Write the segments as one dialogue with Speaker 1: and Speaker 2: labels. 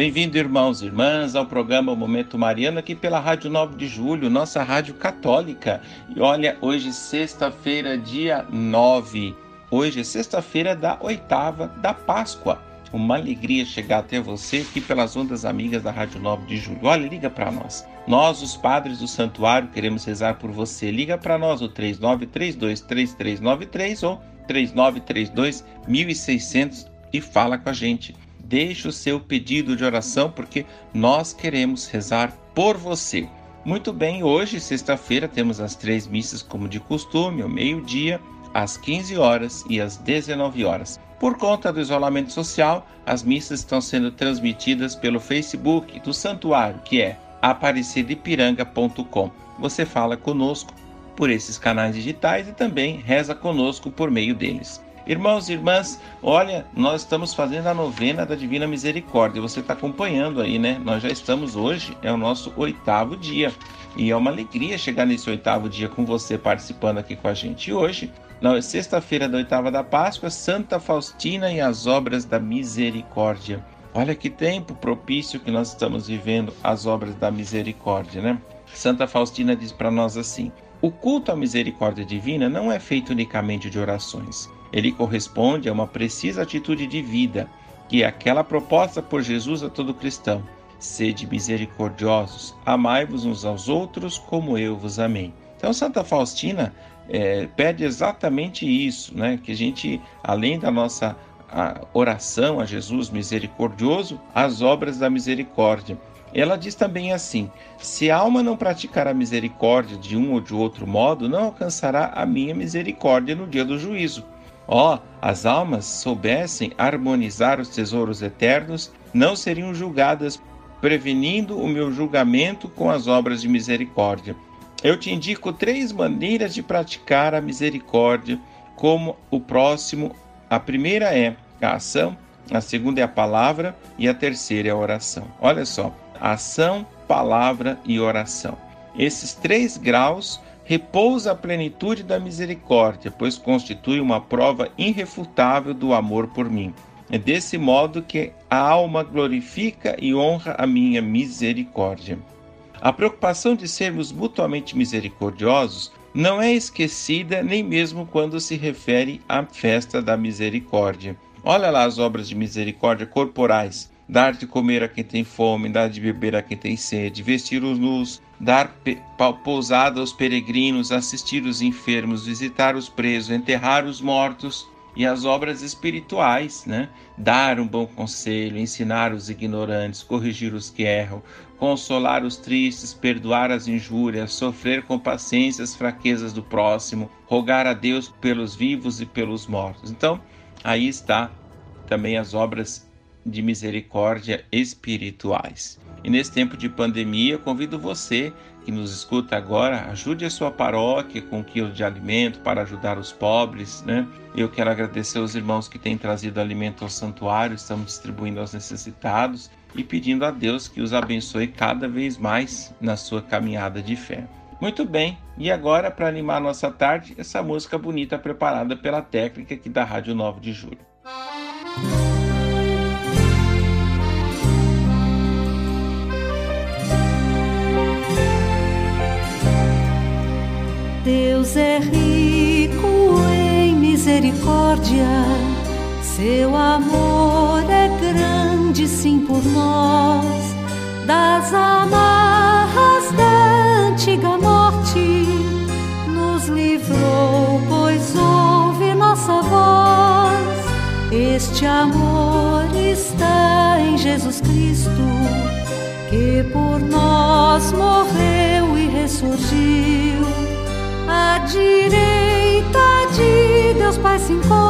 Speaker 1: Bem-vindo, irmãos e irmãs, ao programa Momento Mariano, aqui pela Rádio 9 de Julho, nossa rádio católica. E olha, hoje, sexta-feira, dia 9. Hoje é sexta-feira da oitava da Páscoa. Uma alegria chegar até você aqui pelas ondas amigas da Rádio 9 de Julho. Olha, liga para nós. Nós, os padres do santuário, queremos rezar por você. Liga para nós o 3932-3393 ou 3932 1600 e fala com a gente deixe o seu pedido de oração, porque nós queremos rezar por você. Muito bem, hoje, sexta-feira, temos as três missas como de costume, ao meio-dia, às 15 horas e às 19 horas. Por conta do isolamento social, as missas estão sendo transmitidas pelo Facebook do santuário, que é aparecidipiranga.com. Você fala conosco por esses canais digitais e também reza conosco por meio deles. Irmãos e irmãs, olha, nós estamos fazendo a novena da Divina Misericórdia. Você está acompanhando aí, né? Nós já estamos hoje, é o nosso oitavo dia. E é uma alegria chegar nesse oitavo dia com você participando aqui com a gente. Hoje, na sexta-feira da oitava da Páscoa, Santa Faustina e as obras da misericórdia. Olha que tempo propício que nós estamos vivendo as obras da misericórdia, né? Santa Faustina diz para nós assim: o culto à misericórdia divina não é feito unicamente de orações. Ele corresponde a uma precisa atitude de vida, que é aquela proposta por Jesus a todo cristão. Sede misericordiosos, amai-vos uns aos outros como eu vos amei. Então, Santa Faustina é, pede exatamente isso, né? que a gente, além da nossa a oração a Jesus misericordioso, as obras da misericórdia. Ela diz também assim: se a alma não praticar a misericórdia de um ou de outro modo, não alcançará a minha misericórdia no dia do juízo. Ó, oh, as almas soubessem harmonizar os tesouros eternos, não seriam julgadas, prevenindo o meu julgamento com as obras de misericórdia. Eu te indico três maneiras de praticar a misericórdia como o próximo. A primeira é a ação, a segunda é a palavra e a terceira é a oração. Olha só, ação, palavra e oração. Esses três graus repousa a plenitude da misericórdia, pois constitui uma prova irrefutável do amor por mim. É desse modo que a alma glorifica e honra a minha misericórdia. A preocupação de sermos mutuamente misericordiosos não é esquecida nem mesmo quando se refere à festa da misericórdia. Olha lá as obras de misericórdia corporais: dar de comer a quem tem fome, dar de beber a quem tem sede, vestir os nus, dar pousada aos peregrinos, assistir os enfermos, visitar os presos, enterrar os mortos e as obras espirituais, né? Dar um bom conselho, ensinar os ignorantes, corrigir os que erram, consolar os tristes, perdoar as injúrias, sofrer com paciência as fraquezas do próximo, rogar a Deus pelos vivos e pelos mortos. Então, aí está também as obras de misericórdia espirituais. E nesse tempo de pandemia, convido você que nos escuta agora, ajude a sua paróquia com um quilo de alimento para ajudar os pobres, né? Eu quero agradecer aos irmãos que têm trazido alimento ao santuário, estamos distribuindo aos necessitados e pedindo a Deus que os abençoe cada vez mais na sua caminhada de fé. Muito bem, e agora para animar a nossa tarde, essa música bonita preparada pela técnica aqui da Rádio 9 de Julho.
Speaker 2: Deus é rico em misericórdia, seu amor é grande, sim, por nós. Das amarras da antiga morte, nos livrou, pois ouve nossa voz. Este amor está em Jesus Cristo, que por nós morreu e ressurgiu direita de Deus Pai se encontra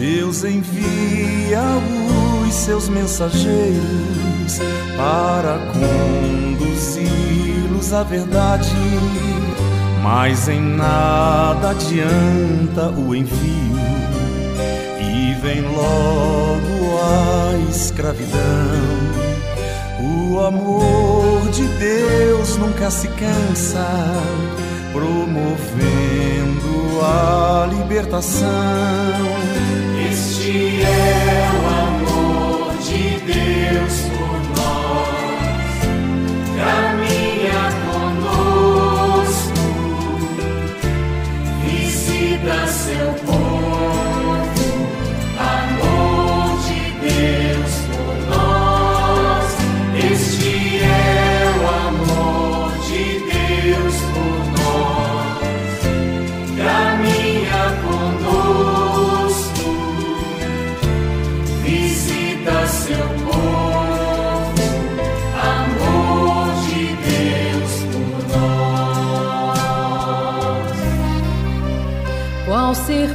Speaker 3: Deus envia os seus mensageiros para conduzi-los à verdade, mas em nada adianta o envio e vem logo a escravidão. O amor de Deus nunca se cansa, promovendo a libertação.
Speaker 4: É o amor de Deus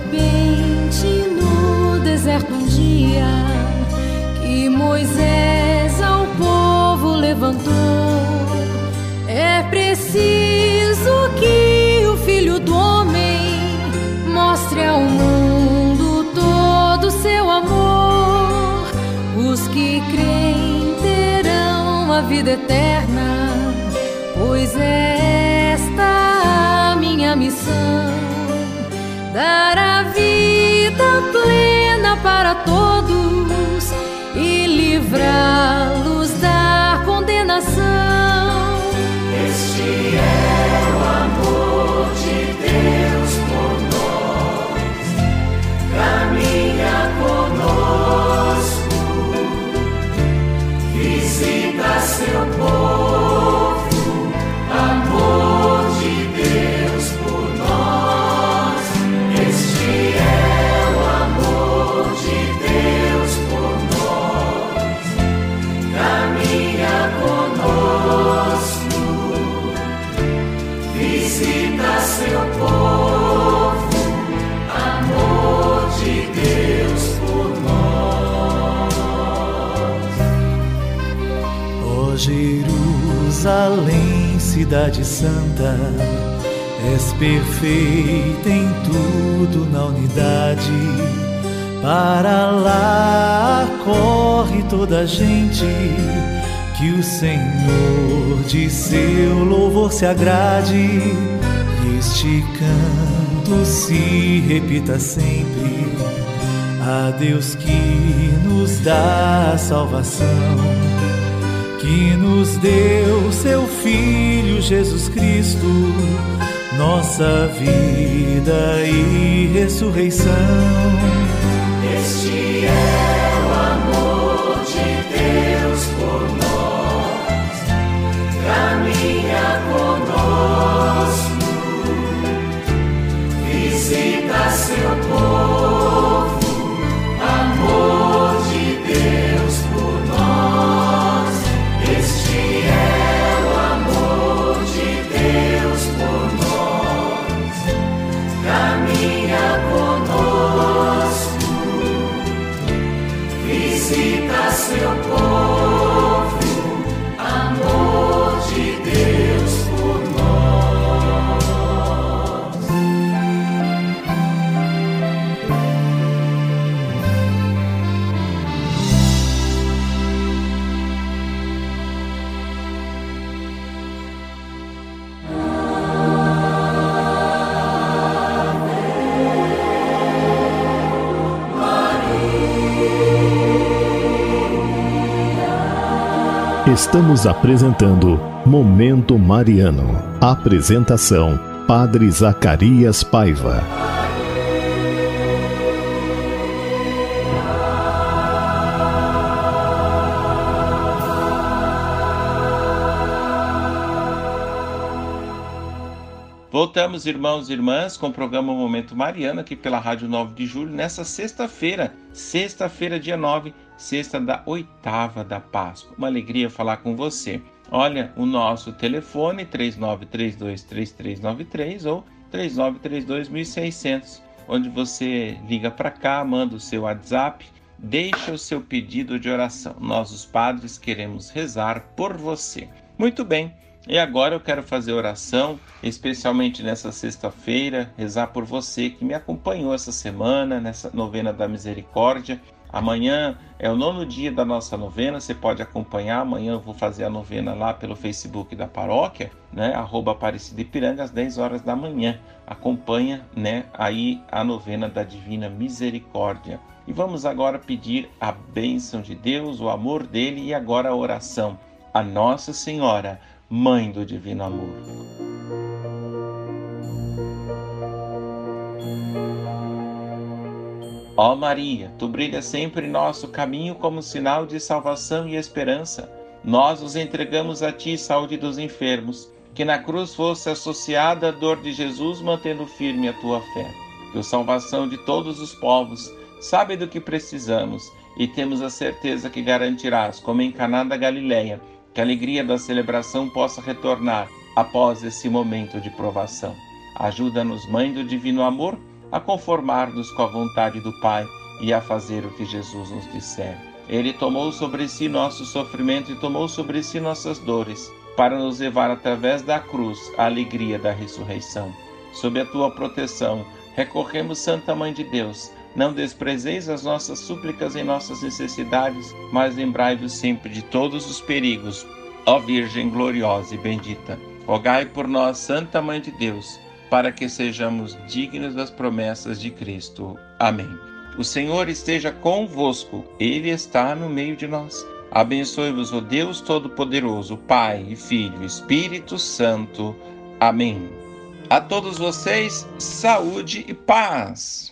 Speaker 2: Qual serpente no deserto um dia que Moisés ao povo levantou. É preciso que o filho do homem mostre ao mundo todo seu amor. Os que creem terão a vida eterna, pois é esta a minha missão dar a vida plena para todos e livrá-los da condenação.
Speaker 4: Este é o amor de Deus por nós. Caminha conosco, visita seu povo.
Speaker 3: Jerusalém, cidade santa, és perfeita em tudo na unidade. Para lá corre toda a gente, que o Senhor de seu louvor se agrade. E este canto se repita sempre. A Deus que nos dá salvação que nos deu seu Filho Jesus Cristo, nossa vida e ressurreição.
Speaker 4: Este é o amor de Deus visita seu
Speaker 5: Estamos apresentando Momento Mariano. Apresentação: Padre Zacarias Paiva.
Speaker 1: Voltamos, irmãos e irmãs, com o programa Momento Mariano, aqui pela Rádio 9 de Julho, nessa sexta-feira, sexta-feira, dia 9, sexta da oitava da Páscoa. Uma alegria falar com você. Olha, o nosso telefone 39323393 ou 39321600. onde você liga para cá, manda o seu WhatsApp, deixa o seu pedido de oração. Nós, os padres, queremos rezar por você. Muito bem. E agora eu quero fazer oração, especialmente nessa sexta-feira, rezar por você que me acompanhou essa semana, nessa novena da misericórdia. Amanhã é o nono dia da nossa novena, você pode acompanhar. Amanhã eu vou fazer a novena lá pelo Facebook da paróquia, né? Arroba Aparecida Ipiranga, às 10 horas da manhã. Acompanha, né? Aí a novena da Divina Misericórdia. E vamos agora pedir a bênção de Deus, o amor dele e agora a oração. A Nossa Senhora Mãe do Divino Amor. Ó Maria, tu brilhas sempre em nosso caminho como sinal de salvação e esperança. Nós os entregamos a ti, saúde dos enfermos, que na cruz fosse associada a dor de Jesus, mantendo firme a tua fé. Que a salvação de todos os povos, sabe do que precisamos e temos a certeza que garantirás, como em Caná da Galileia, que a alegria da celebração possa retornar após esse momento de provação. Ajuda-nos, Mãe do Divino Amor, a conformar-nos com a vontade do Pai e a fazer o que Jesus nos disser. Ele tomou sobre si nosso sofrimento e tomou sobre si nossas dores, para nos levar através da cruz à alegria da ressurreição. Sob a tua proteção, recorremos, Santa Mãe de Deus. Não desprezeis as nossas súplicas em nossas necessidades, mas lembrai-vos sempre de todos os perigos. Ó Virgem gloriosa e bendita, rogai por nós, Santa Mãe de Deus, para que sejamos dignos das promessas de Cristo. Amém. O Senhor esteja convosco, Ele está no meio de nós. Abençoe-vos o Deus Todo-Poderoso, Pai e Filho Espírito Santo. Amém. A todos vocês, saúde e paz.